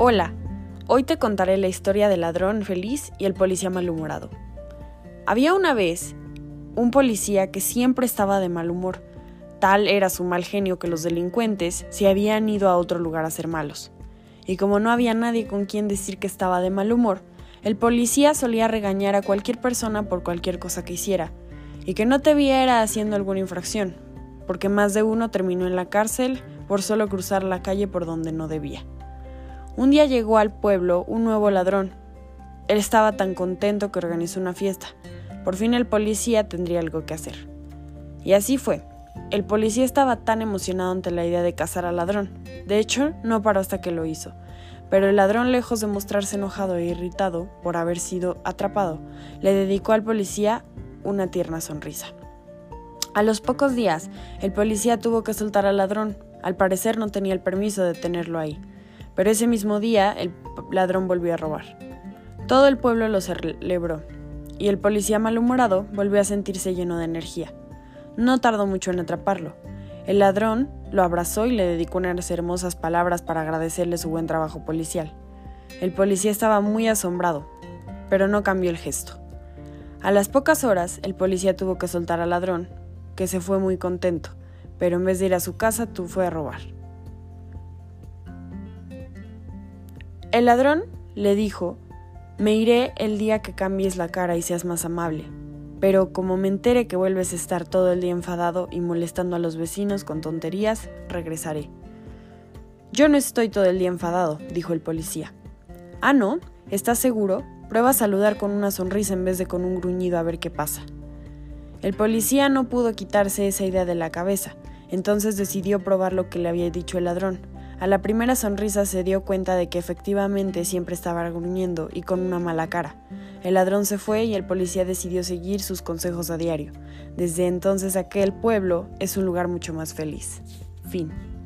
Hola, hoy te contaré la historia del ladrón feliz y el policía malhumorado. Había una vez un policía que siempre estaba de mal humor. Tal era su mal genio que los delincuentes se habían ido a otro lugar a ser malos. Y como no había nadie con quien decir que estaba de mal humor, el policía solía regañar a cualquier persona por cualquier cosa que hiciera, y que no te viera haciendo alguna infracción, porque más de uno terminó en la cárcel por solo cruzar la calle por donde no debía. Un día llegó al pueblo un nuevo ladrón. Él estaba tan contento que organizó una fiesta. Por fin el policía tendría algo que hacer. Y así fue. El policía estaba tan emocionado ante la idea de cazar al ladrón. De hecho, no paró hasta que lo hizo. Pero el ladrón, lejos de mostrarse enojado e irritado por haber sido atrapado, le dedicó al policía una tierna sonrisa. A los pocos días, el policía tuvo que soltar al ladrón. Al parecer no tenía el permiso de tenerlo ahí. Pero ese mismo día el ladrón volvió a robar. Todo el pueblo lo celebró, y el policía malhumorado volvió a sentirse lleno de energía. No tardó mucho en atraparlo. El ladrón lo abrazó y le dedicó unas hermosas palabras para agradecerle su buen trabajo policial. El policía estaba muy asombrado, pero no cambió el gesto. A las pocas horas, el policía tuvo que soltar al ladrón, que se fue muy contento, pero en vez de ir a su casa, tú fue a robar. El ladrón le dijo, me iré el día que cambies la cara y seas más amable, pero como me entere que vuelves a estar todo el día enfadado y molestando a los vecinos con tonterías, regresaré. Yo no estoy todo el día enfadado, dijo el policía. Ah, ¿no? ¿Estás seguro? Prueba a saludar con una sonrisa en vez de con un gruñido a ver qué pasa. El policía no pudo quitarse esa idea de la cabeza, entonces decidió probar lo que le había dicho el ladrón. A la primera sonrisa se dio cuenta de que efectivamente siempre estaba gruñendo y con una mala cara. El ladrón se fue y el policía decidió seguir sus consejos a diario. Desde entonces aquel pueblo es un lugar mucho más feliz. Fin.